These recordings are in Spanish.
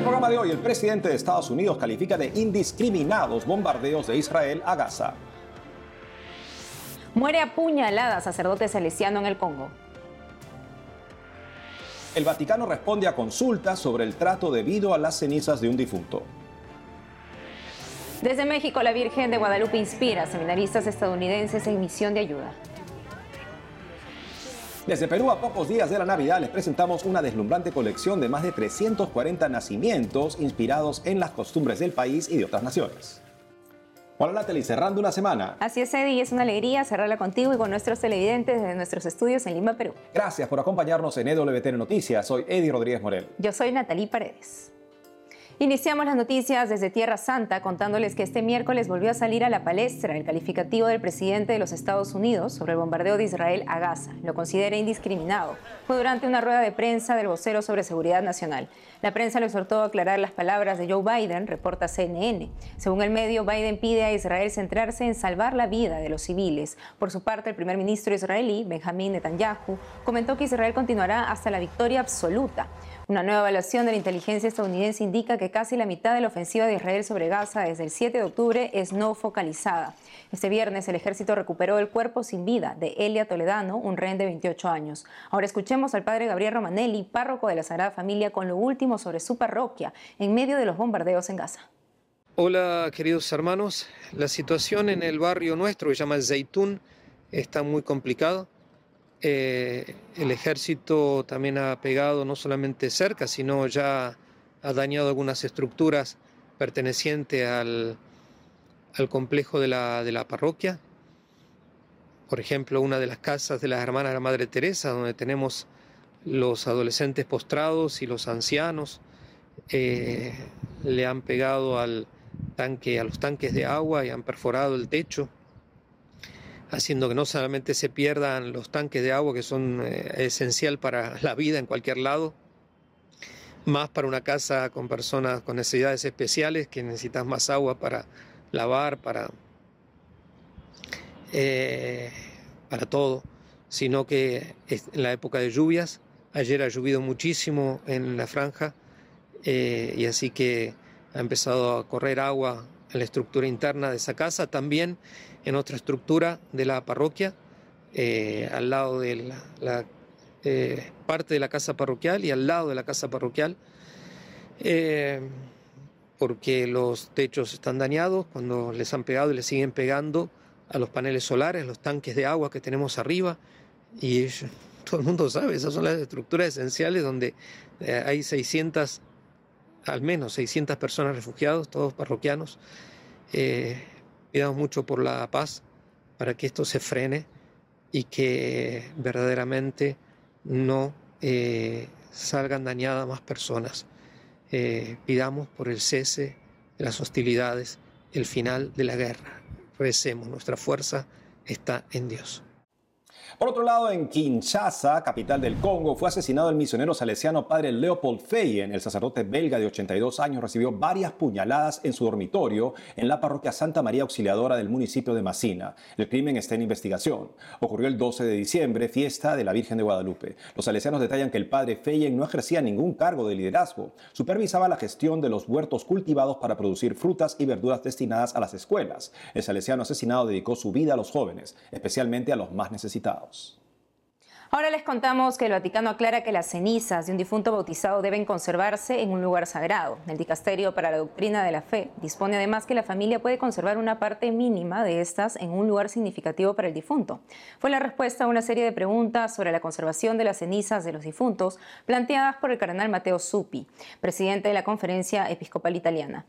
el programa de hoy, el presidente de Estados Unidos califica de indiscriminados bombardeos de Israel a Gaza. Muere apuñalada sacerdote salesiano en el Congo. El Vaticano responde a consultas sobre el trato debido a las cenizas de un difunto. Desde México, la Virgen de Guadalupe inspira a seminaristas estadounidenses en misión de ayuda. Desde Perú, a pocos días de la Navidad, les presentamos una deslumbrante colección de más de 340 nacimientos inspirados en las costumbres del país y de otras naciones. Hola Natalie, cerrando una semana. Así es, Eddie, es una alegría cerrarla contigo y con nuestros televidentes desde nuestros estudios en Lima, Perú. Gracias por acompañarnos en EWTN Noticias. Soy Eddie Rodríguez Morel. Yo soy Natalie Paredes. Iniciamos las noticias desde Tierra Santa contándoles que este miércoles volvió a salir a la palestra el calificativo del presidente de los Estados Unidos sobre el bombardeo de Israel a Gaza. Lo considera indiscriminado. Fue durante una rueda de prensa del vocero sobre seguridad nacional. La prensa lo exhortó a aclarar las palabras de Joe Biden, reporta CNN. Según el medio, Biden pide a Israel centrarse en salvar la vida de los civiles. Por su parte, el primer ministro israelí, Benjamin Netanyahu, comentó que Israel continuará hasta la victoria absoluta. Una nueva evaluación de la inteligencia estadounidense indica que casi la mitad de la ofensiva de Israel sobre Gaza desde el 7 de octubre es no focalizada. Este viernes el ejército recuperó el cuerpo sin vida de Elia Toledano, un rehén de 28 años. Ahora escuchemos al padre Gabriel Romanelli, párroco de la Sagrada Familia, con lo último sobre su parroquia en medio de los bombardeos en Gaza. Hola queridos hermanos, la situación en el barrio nuestro que se llama Zeitún está muy complicada. Eh, el ejército también ha pegado no solamente cerca, sino ya ha dañado algunas estructuras pertenecientes al, al complejo de la, de la, parroquia. Por ejemplo, una de las casas de las hermanas de la Madre Teresa, donde tenemos los adolescentes postrados y los ancianos, eh, le han pegado al tanque, a los tanques de agua y han perforado el techo haciendo que no solamente se pierdan los tanques de agua que son eh, esencial para la vida en cualquier lado, más para una casa con personas con necesidades especiales que necesitas más agua para lavar, para, eh, para todo, sino que en la época de lluvias, ayer ha llovido muchísimo en la franja eh, y así que ha empezado a correr agua en la estructura interna de esa casa, también en otra estructura de la parroquia, eh, al lado de la, eh, parte de la casa parroquial y al lado de la casa parroquial, eh, porque los techos están dañados cuando les han pegado y les siguen pegando a los paneles solares, los tanques de agua que tenemos arriba, y todo el mundo sabe, esas son las estructuras esenciales donde hay 600 al menos 600 personas refugiados, todos parroquianos. Eh, pidamos mucho por la paz para que esto se frene y que verdaderamente no eh, salgan dañadas más personas. Eh, pidamos por el cese de las hostilidades, el final de la guerra. Recemos, nuestra fuerza está en Dios. Por otro lado, en Kinshasa, capital del Congo, fue asesinado el misionero salesiano padre Leopold Feyen. El sacerdote belga de 82 años recibió varias puñaladas en su dormitorio en la parroquia Santa María Auxiliadora del municipio de Masina. El crimen está en investigación. Ocurrió el 12 de diciembre, fiesta de la Virgen de Guadalupe. Los salesianos detallan que el padre Feyen no ejercía ningún cargo de liderazgo. Supervisaba la gestión de los huertos cultivados para producir frutas y verduras destinadas a las escuelas. El salesiano asesinado dedicó su vida a los jóvenes, especialmente a los más necesitados. Ahora les contamos que el Vaticano aclara que las cenizas de un difunto bautizado deben conservarse en un lugar sagrado. El Dicasterio para la Doctrina de la Fe dispone además que la familia puede conservar una parte mínima de estas en un lugar significativo para el difunto. Fue la respuesta a una serie de preguntas sobre la conservación de las cenizas de los difuntos planteadas por el cardenal Matteo Suppi, presidente de la Conferencia Episcopal Italiana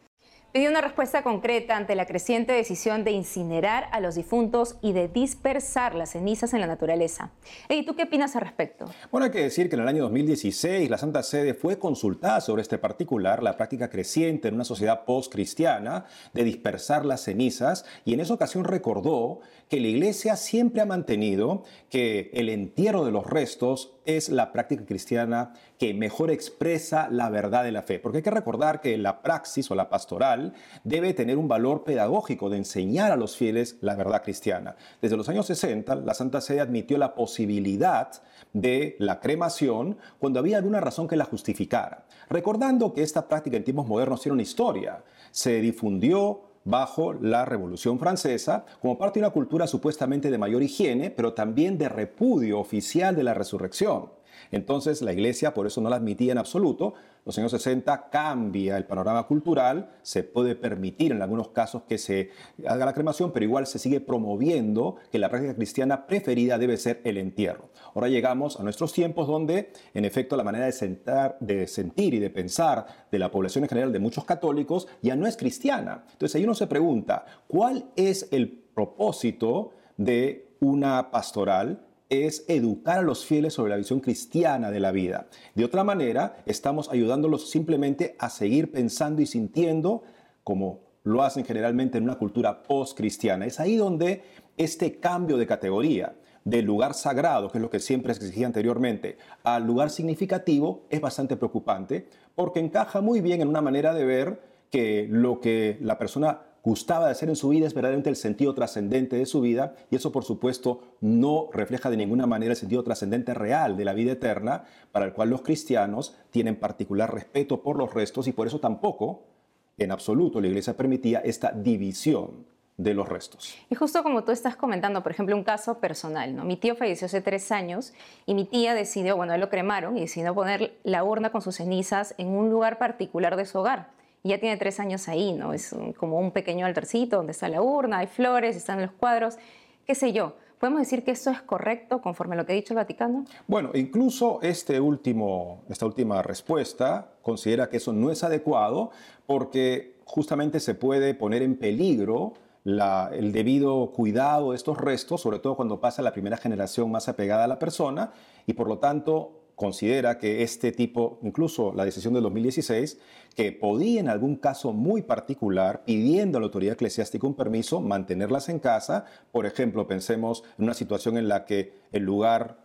pidió una respuesta concreta ante la creciente decisión de incinerar a los difuntos y de dispersar las cenizas en la naturaleza. ¿Y tú qué opinas al respecto? Bueno, hay que decir que en el año 2016 la Santa Sede fue consultada sobre este particular, la práctica creciente en una sociedad post-cristiana de dispersar las cenizas, y en esa ocasión recordó que la Iglesia siempre ha mantenido que el entierro de los restos es la práctica cristiana que mejor expresa la verdad de la fe. Porque hay que recordar que la praxis o la pastoral debe tener un valor pedagógico de enseñar a los fieles la verdad cristiana. Desde los años 60, la Santa Sede admitió la posibilidad de la cremación cuando había alguna razón que la justificara. Recordando que esta práctica en tiempos modernos tiene una historia, se difundió bajo la Revolución Francesa como parte de una cultura supuestamente de mayor higiene, pero también de repudio oficial de la resurrección. Entonces la iglesia por eso no la admitía en absoluto. Los años 60 cambia el panorama cultural, se puede permitir en algunos casos que se haga la cremación, pero igual se sigue promoviendo que la práctica cristiana preferida debe ser el entierro. Ahora llegamos a nuestros tiempos donde, en efecto, la manera de, sentar, de sentir y de pensar de la población en general de muchos católicos ya no es cristiana. Entonces ahí uno se pregunta, ¿cuál es el propósito de una pastoral es educar a los fieles sobre la visión cristiana de la vida. De otra manera, estamos ayudándolos simplemente a seguir pensando y sintiendo como lo hacen generalmente en una cultura post-cristiana. Es ahí donde este cambio de categoría del lugar sagrado, que es lo que siempre exigía anteriormente, al lugar significativo, es bastante preocupante porque encaja muy bien en una manera de ver que lo que la persona gustaba de hacer en su vida es verdaderamente el sentido trascendente de su vida y eso por supuesto no refleja de ninguna manera el sentido trascendente real de la vida eterna para el cual los cristianos tienen particular respeto por los restos y por eso tampoco en absoluto la iglesia permitía esta división de los restos. Y justo como tú estás comentando, por ejemplo, un caso personal, ¿no? Mi tío falleció hace tres años y mi tía decidió, bueno, él lo cremaron y decidió poner la urna con sus cenizas en un lugar particular de su hogar ya tiene tres años ahí, ¿no? Es como un pequeño altarcito donde está la urna, hay flores, están los cuadros, qué sé yo. ¿Podemos decir que esto es correcto conforme a lo que ha dicho el Vaticano? Bueno, incluso este último, esta última respuesta considera que eso no es adecuado porque justamente se puede poner en peligro el debido cuidado de estos restos, sobre todo cuando pasa la primera generación más apegada a la persona, y por lo tanto considera que este tipo, incluso la decisión del 2016, que podía en algún caso muy particular, pidiendo a la autoridad eclesiástica un permiso, mantenerlas en casa. Por ejemplo, pensemos en una situación en la que el lugar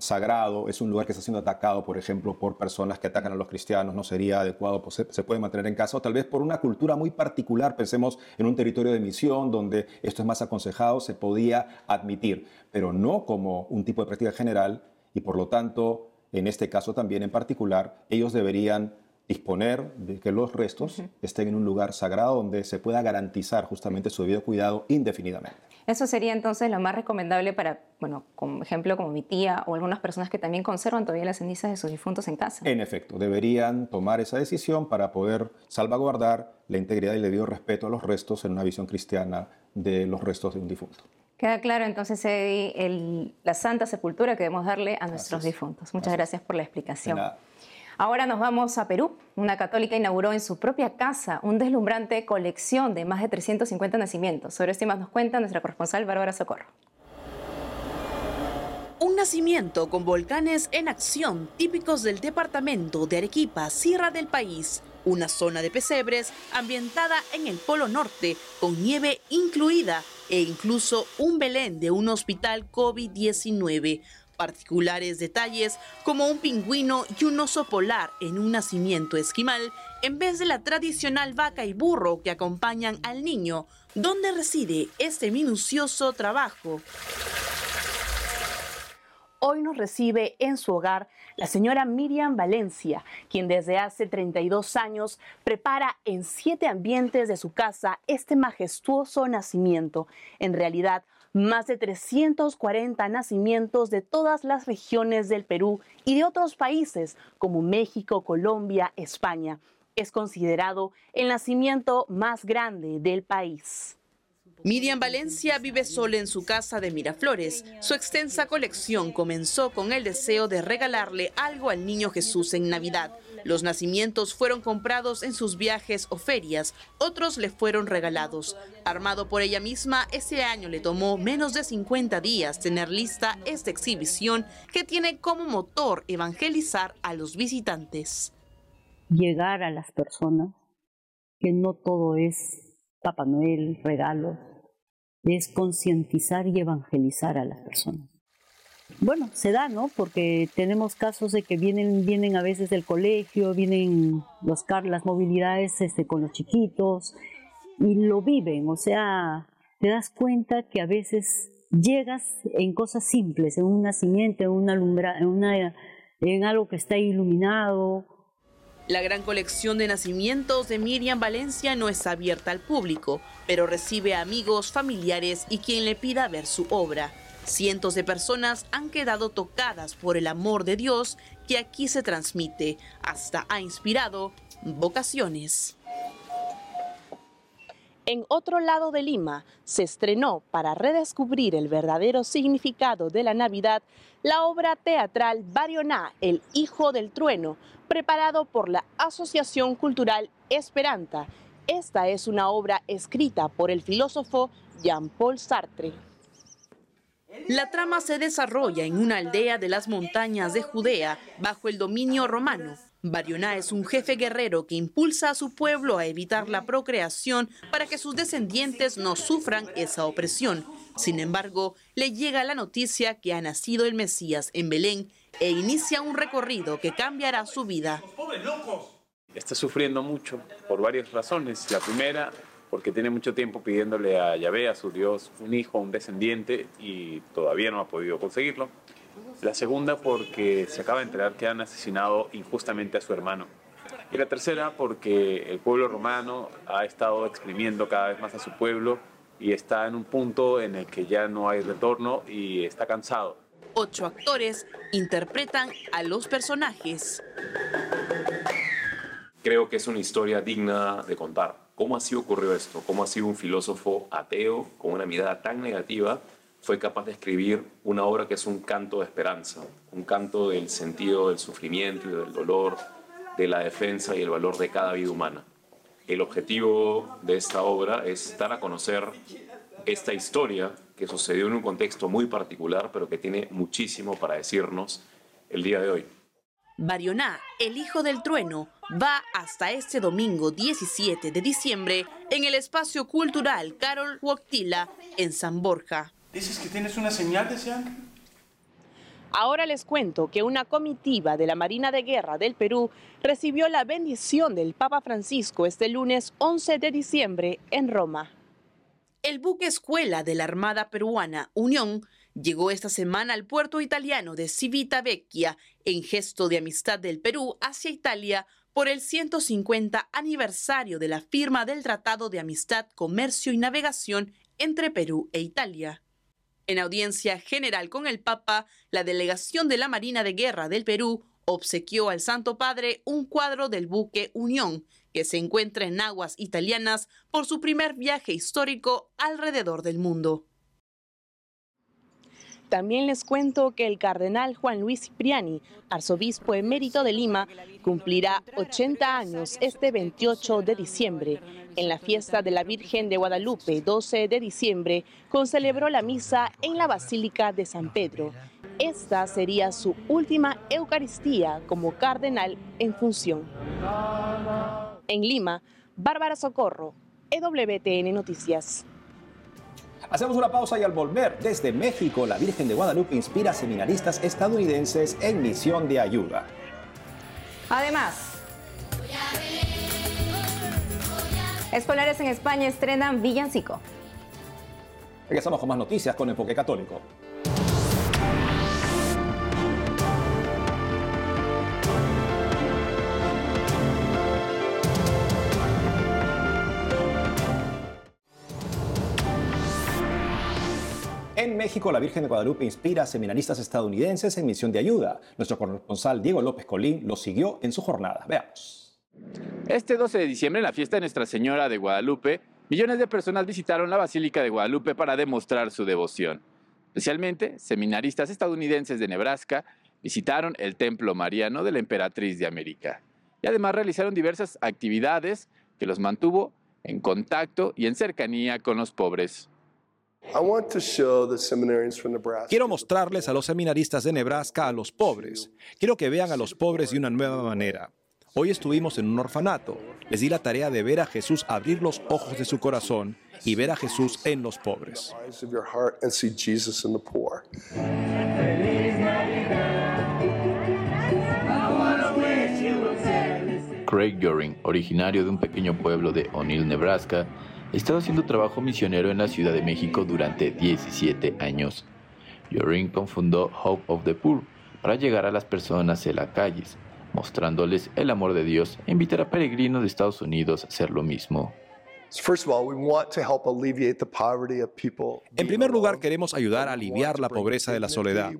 sagrado es un lugar que está siendo atacado, por ejemplo, por personas que atacan a los cristianos, no sería adecuado, pues se puede mantener en casa, o tal vez por una cultura muy particular, pensemos en un territorio de misión donde esto es más aconsejado, se podía admitir, pero no como un tipo de práctica general y por lo tanto, en este caso también en particular, ellos deberían disponer de que los restos estén en un lugar sagrado donde se pueda garantizar justamente su debido cuidado indefinidamente. Eso sería entonces lo más recomendable para, bueno, como ejemplo, como mi tía o algunas personas que también conservan todavía las cenizas de sus difuntos en casa. En efecto, deberían tomar esa decisión para poder salvaguardar la integridad y el debido respeto a los restos en una visión cristiana de los restos de un difunto. Queda claro entonces, Eddie, la santa sepultura que debemos darle a nuestros difuntos. Muchas gracias por la explicación. Ahora nos vamos a Perú. Una católica inauguró en su propia casa un deslumbrante colección de más de 350 nacimientos. Sobre esto más nos cuenta nuestra corresponsal Bárbara Socorro. Un nacimiento con volcanes en acción típicos del departamento de Arequipa, Sierra del país. Una zona de pesebres ambientada en el Polo Norte, con nieve incluida e incluso un Belén de un hospital COVID-19. Particulares detalles como un pingüino y un oso polar en un nacimiento esquimal en vez de la tradicional vaca y burro que acompañan al niño, donde reside este minucioso trabajo. Hoy nos recibe en su hogar la señora Miriam Valencia, quien desde hace 32 años prepara en siete ambientes de su casa este majestuoso nacimiento. En realidad, más de 340 nacimientos de todas las regiones del Perú y de otros países como México, Colombia, España. Es considerado el nacimiento más grande del país. Miriam Valencia vive sola en su casa de Miraflores. Su extensa colección comenzó con el deseo de regalarle algo al niño Jesús en Navidad. Los nacimientos fueron comprados en sus viajes o ferias, otros le fueron regalados. Armado por ella misma, ese año le tomó menos de 50 días tener lista esta exhibición que tiene como motor evangelizar a los visitantes. Llegar a las personas, que no todo es Papá Noel, regalos, es concientizar y evangelizar a las personas. Bueno, se da, ¿no? Porque tenemos casos de que vienen, vienen a veces del colegio, vienen los las movilidades este, con los chiquitos y lo viven, o sea, te das cuenta que a veces llegas en cosas simples, en un nacimiento, en una en, una, en algo que está iluminado. La gran colección de nacimientos de Miriam Valencia no es abierta al público, pero recibe amigos, familiares y quien le pida ver su obra. Cientos de personas han quedado tocadas por el amor de Dios que aquí se transmite. Hasta ha inspirado vocaciones. En otro lado de Lima se estrenó para redescubrir el verdadero significado de la Navidad la obra teatral Barioná, el Hijo del Trueno, preparado por la Asociación Cultural Esperanta. Esta es una obra escrita por el filósofo Jean-Paul Sartre. La trama se desarrolla en una aldea de las montañas de Judea bajo el dominio romano. Barioná es un jefe guerrero que impulsa a su pueblo a evitar la procreación para que sus descendientes no sufran esa opresión. Sin embargo, le llega la noticia que ha nacido el Mesías en Belén e inicia un recorrido que cambiará su vida. Está sufriendo mucho por varias razones. La primera porque tiene mucho tiempo pidiéndole a Yahvé, a su Dios, un hijo, un descendiente, y todavía no ha podido conseguirlo. La segunda, porque se acaba de enterar que han asesinado injustamente a su hermano. Y la tercera, porque el pueblo romano ha estado exprimiendo cada vez más a su pueblo y está en un punto en el que ya no hay retorno y está cansado. Ocho actores interpretan a los personajes. Creo que es una historia digna de contar ¿Cómo así ocurrió esto? ¿Cómo así un filósofo ateo con una mirada tan negativa fue capaz de escribir una obra que es un canto de esperanza, un canto del sentido del sufrimiento y del dolor, de la defensa y el valor de cada vida humana? El objetivo de esta obra es dar a conocer esta historia que sucedió en un contexto muy particular, pero que tiene muchísimo para decirnos el día de hoy. Barioná, el hijo del trueno, va hasta este domingo 17 de diciembre en el espacio cultural Carol Huactila en San Borja. ¿Dices que tienes una señal de ese Ahora les cuento que una comitiva de la Marina de Guerra del Perú recibió la bendición del Papa Francisco este lunes 11 de diciembre en Roma. El buque escuela de la Armada Peruana, Unión, llegó esta semana al puerto italiano de Civitavecchia en gesto de amistad del Perú hacia Italia por el 150 aniversario de la firma del Tratado de Amistad, Comercio y Navegación entre Perú e Italia. En audiencia general con el Papa, la delegación de la Marina de Guerra del Perú obsequió al Santo Padre un cuadro del buque Unión, que se encuentra en aguas italianas por su primer viaje histórico alrededor del mundo. También les cuento que el cardenal Juan Luis Cipriani, arzobispo emérito de Lima, cumplirá 80 años este 28 de diciembre. En la fiesta de la Virgen de Guadalupe, 12 de diciembre, concelebró la misa en la Basílica de San Pedro. Esta sería su última Eucaristía como cardenal en función. En Lima, Bárbara Socorro, EWTN Noticias. Hacemos una pausa y al volver desde México, la Virgen de Guadalupe inspira a seminaristas estadounidenses en misión de ayuda. Además, escolares en España estrenan Villancico. Regresamos con más noticias con Enfoque Católico. En México, la Virgen de Guadalupe inspira a seminaristas estadounidenses en misión de ayuda. Nuestro corresponsal Diego López Colín lo siguió en su jornada. Veamos. Este 12 de diciembre, en la fiesta de Nuestra Señora de Guadalupe, millones de personas visitaron la Basílica de Guadalupe para demostrar su devoción. Especialmente, seminaristas estadounidenses de Nebraska visitaron el Templo Mariano de la Emperatriz de América. Y además realizaron diversas actividades que los mantuvo en contacto y en cercanía con los pobres. Quiero mostrarles a los seminaristas de Nebraska a los pobres. Quiero que vean a los pobres de una nueva manera. Hoy estuvimos en un orfanato. Les di la tarea de ver a Jesús abrir los ojos de su corazón y ver a Jesús en los pobres. Craig Goring, originario de un pequeño pueblo de O'Neill, Nebraska, estaba haciendo trabajo misionero en la Ciudad de México durante 17 años. Goring confundó Hope of the Poor para llegar a las personas en las calles, mostrándoles el amor de Dios e invitar a peregrinos de Estados Unidos a hacer lo mismo. En primer lugar, queremos ayudar a aliviar la pobreza de la soledad,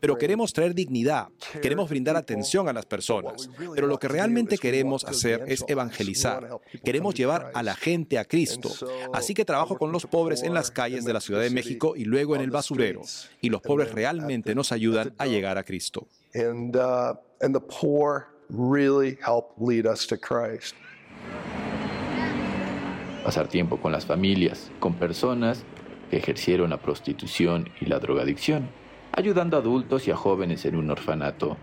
pero queremos traer dignidad, queremos brindar atención a las personas, pero lo que realmente queremos hacer es evangelizar, queremos llevar a la gente a Cristo. Así que trabajo con los pobres en las calles de la Ciudad de México y luego en el basurero, y los pobres realmente nos ayudan a llegar a Cristo. Pasar tiempo con las familias, con personas que ejercieron la prostitución y la drogadicción, ayudando a adultos y a jóvenes en un orfanato,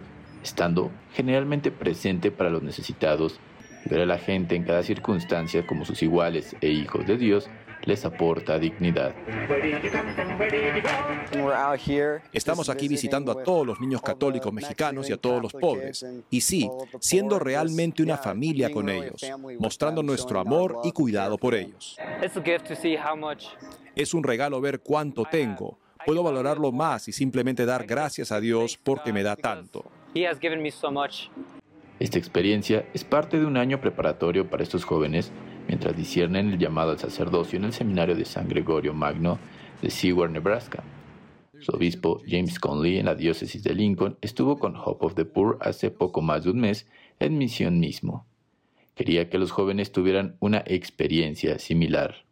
estando generalmente presente para los necesitados ver a la gente en cada circunstancia como sus iguales e hijos de Dios les aporta dignidad. Estamos aquí visitando a todos los niños católicos mexicanos y a todos los pobres. Y sí, siendo realmente una familia con ellos, mostrando nuestro amor y cuidado por ellos. Es un regalo ver cuánto tengo. Puedo valorarlo más y simplemente dar gracias a Dios porque me da tanto. Esta experiencia es parte de un año preparatorio para estos jóvenes mientras disciernen el llamado al sacerdocio en el seminario de San Gregorio Magno de Seward, Nebraska. Su obispo, James Conley, en la diócesis de Lincoln, estuvo con Hope of the Poor hace poco más de un mes en misión mismo. Quería que los jóvenes tuvieran una experiencia similar.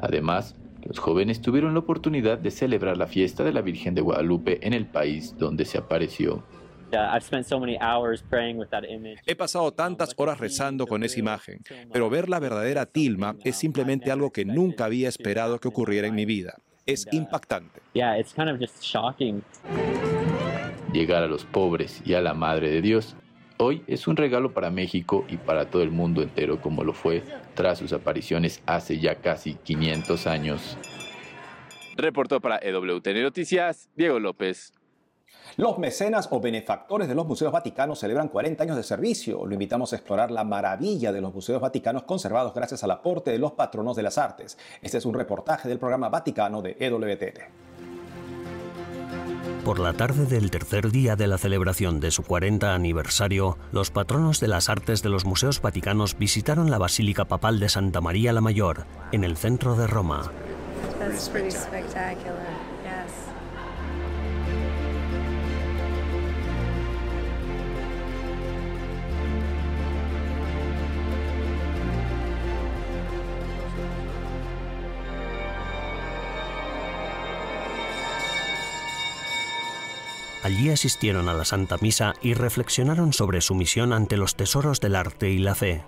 Además, los jóvenes tuvieron la oportunidad de celebrar la fiesta de la Virgen de Guadalupe en el país donde se apareció. He pasado tantas horas rezando con esa imagen, pero ver la verdadera Tilma es simplemente algo que nunca había esperado que ocurriera en mi vida. Es impactante. Llegar a los pobres y a la Madre de Dios hoy es un regalo para México y para todo el mundo entero como lo fue tras sus apariciones hace ya casi 500 años. Reportó para EWTN Noticias Diego López. Los mecenas o benefactores de los museos vaticanos celebran 40 años de servicio. Lo invitamos a explorar la maravilla de los museos vaticanos conservados gracias al aporte de los patronos de las artes. Este es un reportaje del programa Vaticano de EWTN. Por la tarde del tercer día de la celebración de su 40 aniversario, los patronos de las artes de los museos vaticanos visitaron la Basílica Papal de Santa María la Mayor, en el centro de Roma. Allí asistieron a la Santa Misa y reflexionaron sobre su misión ante los tesoros del arte y la fe.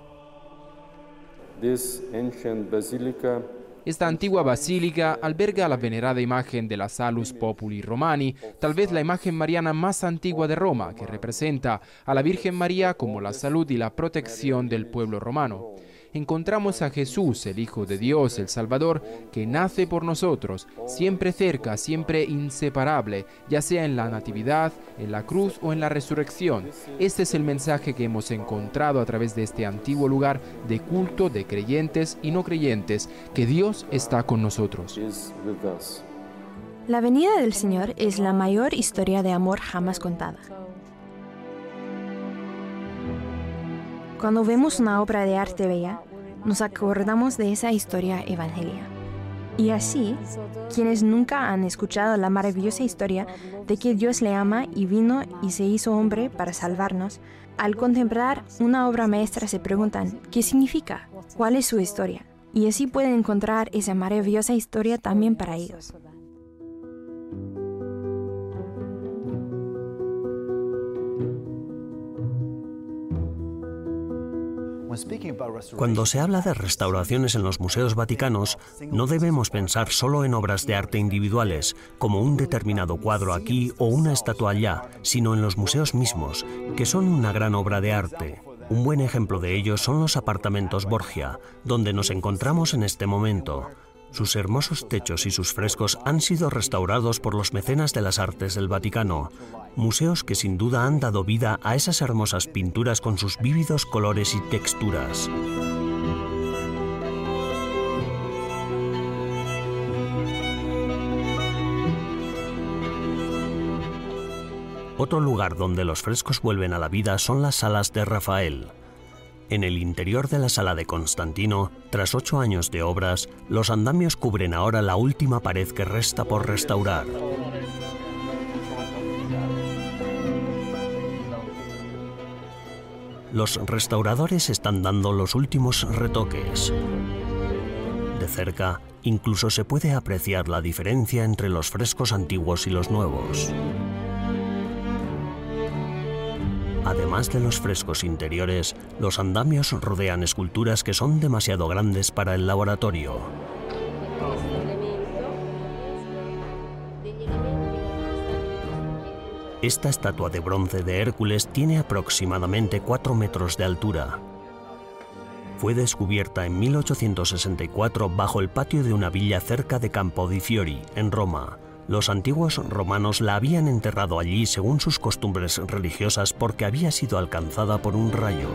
Esta antigua basílica alberga la venerada imagen de la Salus Populi Romani, tal vez la imagen mariana más antigua de Roma, que representa a la Virgen María como la salud y la protección del pueblo romano encontramos a Jesús, el Hijo de Dios, el Salvador, que nace por nosotros, siempre cerca, siempre inseparable, ya sea en la Natividad, en la cruz o en la resurrección. Este es el mensaje que hemos encontrado a través de este antiguo lugar de culto de creyentes y no creyentes, que Dios está con nosotros. La venida del Señor es la mayor historia de amor jamás contada. Cuando vemos una obra de arte bella, nos acordamos de esa historia evangelia. Y así, quienes nunca han escuchado la maravillosa historia de que Dios le ama y vino y se hizo hombre para salvarnos, al contemplar una obra maestra se preguntan, ¿qué significa? ¿Cuál es su historia? Y así pueden encontrar esa maravillosa historia también para ellos. Cuando se habla de restauraciones en los museos vaticanos, no debemos pensar solo en obras de arte individuales, como un determinado cuadro aquí o una estatua allá, sino en los museos mismos, que son una gran obra de arte. Un buen ejemplo de ello son los apartamentos Borgia, donde nos encontramos en este momento. Sus hermosos techos y sus frescos han sido restaurados por los mecenas de las artes del Vaticano, museos que sin duda han dado vida a esas hermosas pinturas con sus vívidos colores y texturas. Otro lugar donde los frescos vuelven a la vida son las salas de Rafael. En el interior de la sala de Constantino, tras ocho años de obras, los andamios cubren ahora la última pared que resta por restaurar. Los restauradores están dando los últimos retoques. De cerca, incluso se puede apreciar la diferencia entre los frescos antiguos y los nuevos. Además de los frescos interiores, los andamios rodean esculturas que son demasiado grandes para el laboratorio. Esta estatua de bronce de Hércules tiene aproximadamente 4 metros de altura. Fue descubierta en 1864 bajo el patio de una villa cerca de Campo di Fiori, en Roma, los antiguos romanos la habían enterrado allí según sus costumbres religiosas porque había sido alcanzada por un rayo.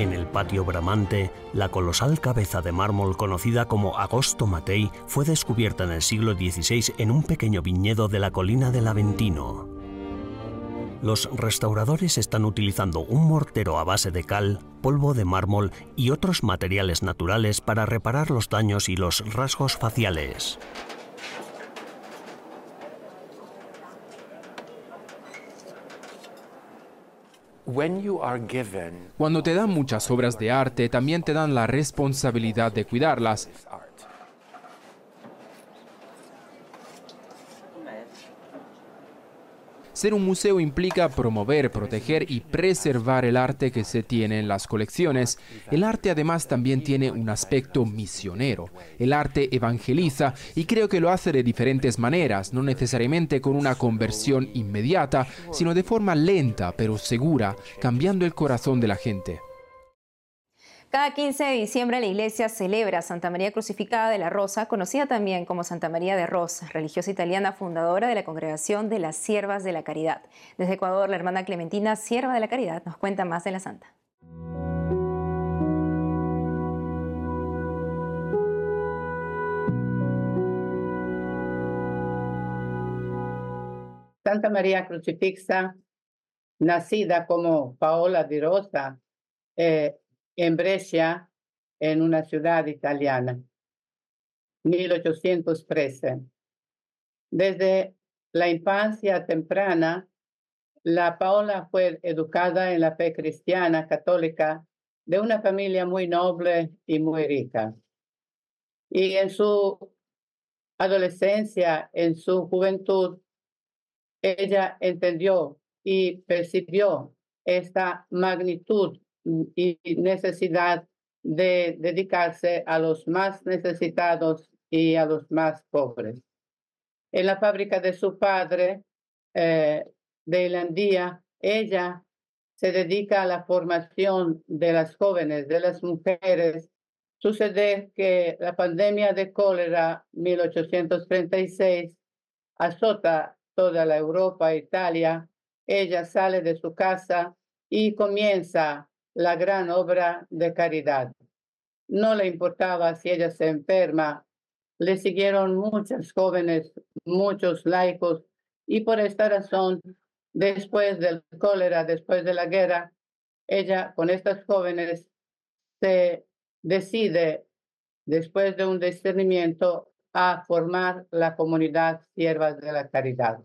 En el patio bramante, la colosal cabeza de mármol conocida como Agosto Matei fue descubierta en el siglo XVI en un pequeño viñedo de la colina del Aventino. Los restauradores están utilizando un mortero a base de cal, polvo de mármol y otros materiales naturales para reparar los daños y los rasgos faciales. Cuando te dan muchas obras de arte, también te dan la responsabilidad de cuidarlas. Ser un museo implica promover, proteger y preservar el arte que se tiene en las colecciones. El arte además también tiene un aspecto misionero. El arte evangeliza y creo que lo hace de diferentes maneras, no necesariamente con una conversión inmediata, sino de forma lenta pero segura, cambiando el corazón de la gente. Cada 15 de diciembre la iglesia celebra Santa María Crucificada de la Rosa, conocida también como Santa María de Rosa, religiosa italiana fundadora de la Congregación de las Siervas de la Caridad. Desde Ecuador, la hermana Clementina, Sierva de la Caridad, nos cuenta más de la santa. Santa María Crucifixa, nacida como Paola di Rosa, eh, en Brescia, en una ciudad italiana, 1813. Desde la infancia temprana, la Paola fue educada en la fe cristiana católica de una familia muy noble y muy rica. Y en su adolescencia, en su juventud, ella entendió y percibió esta magnitud y necesidad de dedicarse a los más necesitados y a los más pobres. En la fábrica de su padre, eh, de Irlandía, ella se dedica a la formación de las jóvenes, de las mujeres. Sucede que la pandemia de cólera 1836 azota toda la Europa, Italia. Ella sale de su casa y comienza la gran obra de caridad. No le importaba si ella se enferma. Le siguieron muchas jóvenes, muchos laicos, y por esta razón, después del cólera, después de la guerra, ella con estas jóvenes se decide, después de un discernimiento, a formar la comunidad Siervas de la Caridad.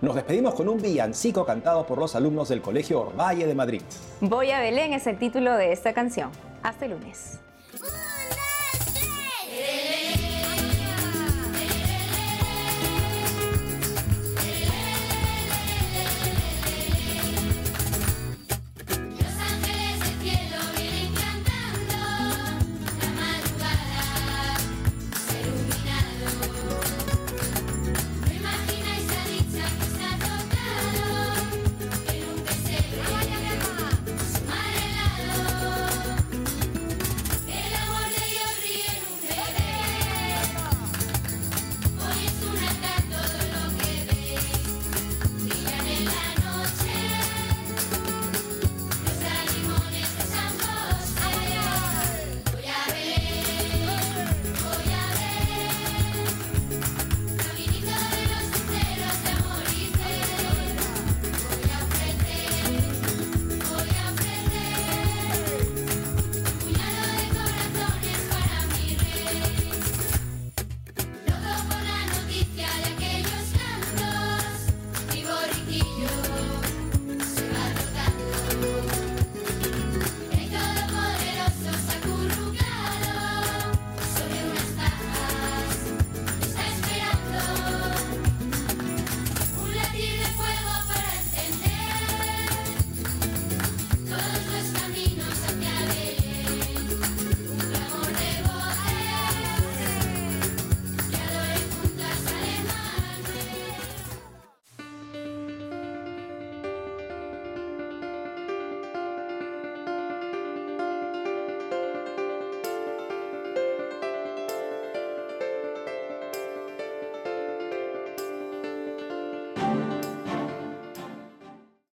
Nos despedimos con un villancico cantado por los alumnos del Colegio Valle de Madrid. Voy a Belén es el título de esta canción. Hasta el lunes.